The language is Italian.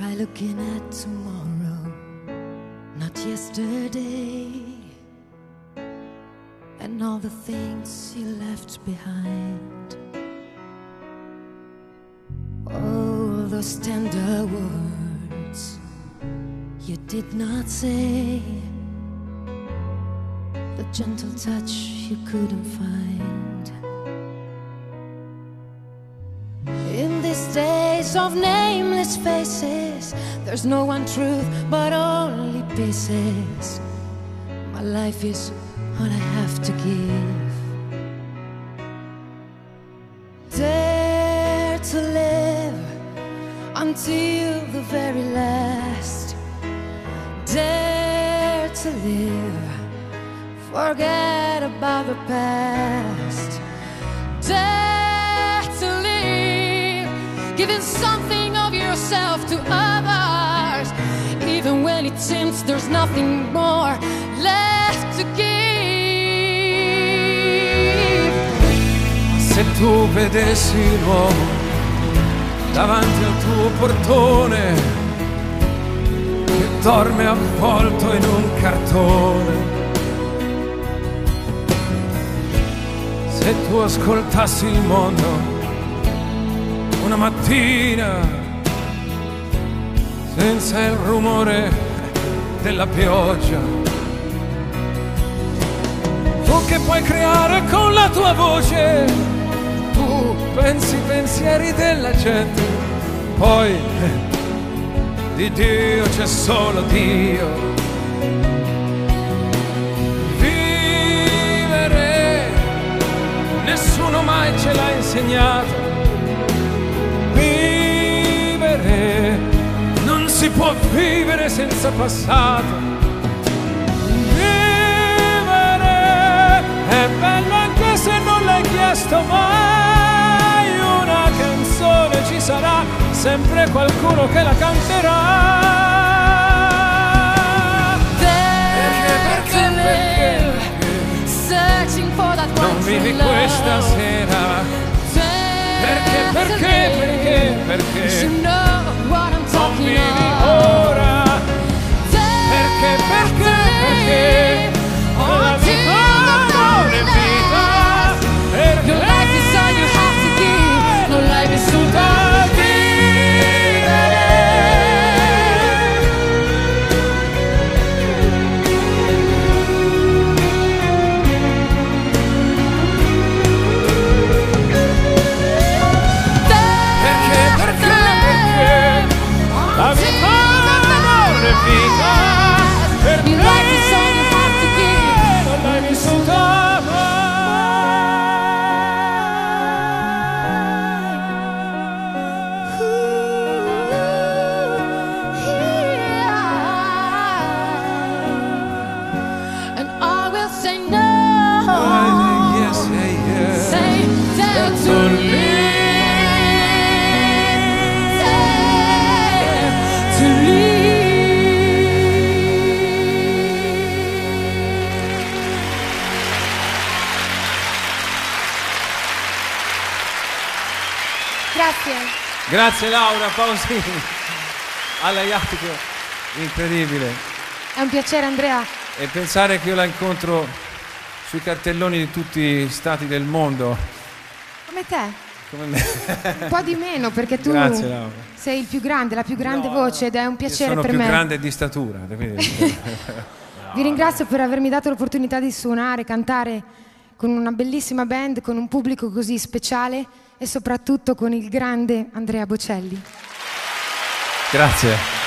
looking at tomorrow, not yesterday, and all the things you left behind. All those tender words you did not say, the gentle touch you couldn't find. Of nameless faces, there's no one truth but only pieces. My life is all I have to give. Dare to live until the very last. Dare to live, forget about the past. Giving something of yourself to others, even when it seems there's nothing more left to give. Se tu vedessi l'uomo davanti al tuo portone che dorme avvolto in un cartone. Se tu ascoltassi il mondo una mattina senza il rumore della pioggia. Tu che puoi creare con la tua voce, tu pensi i pensieri della gente, poi di Dio c'è solo Dio. Vivere, nessuno mai ce l'ha insegnato. Può vivere senza passato. Vivere è bello anche se non l'hai chiesto mai. Una canzone ci sarà, sempre qualcuno che la canterà. Perché, perché, perché Searching for that non vivi questa sera? Perché, perché, perché, perché Grazie. Grazie Laura Pausini alla Iattico, incredibile. È un piacere Andrea. E pensare che io la incontro sui cartelloni di tutti gli stati del mondo, Come te. come me. Un po' di meno perché tu Grazie, Laura. sei il più grande, la più grande voce ed è un piacere sono per più me. grande di statura. Vi ringrazio per avermi dato l'opportunità di suonare, cantare con una bellissima band, con un pubblico così speciale e soprattutto con il grande Andrea Bocelli. Grazie.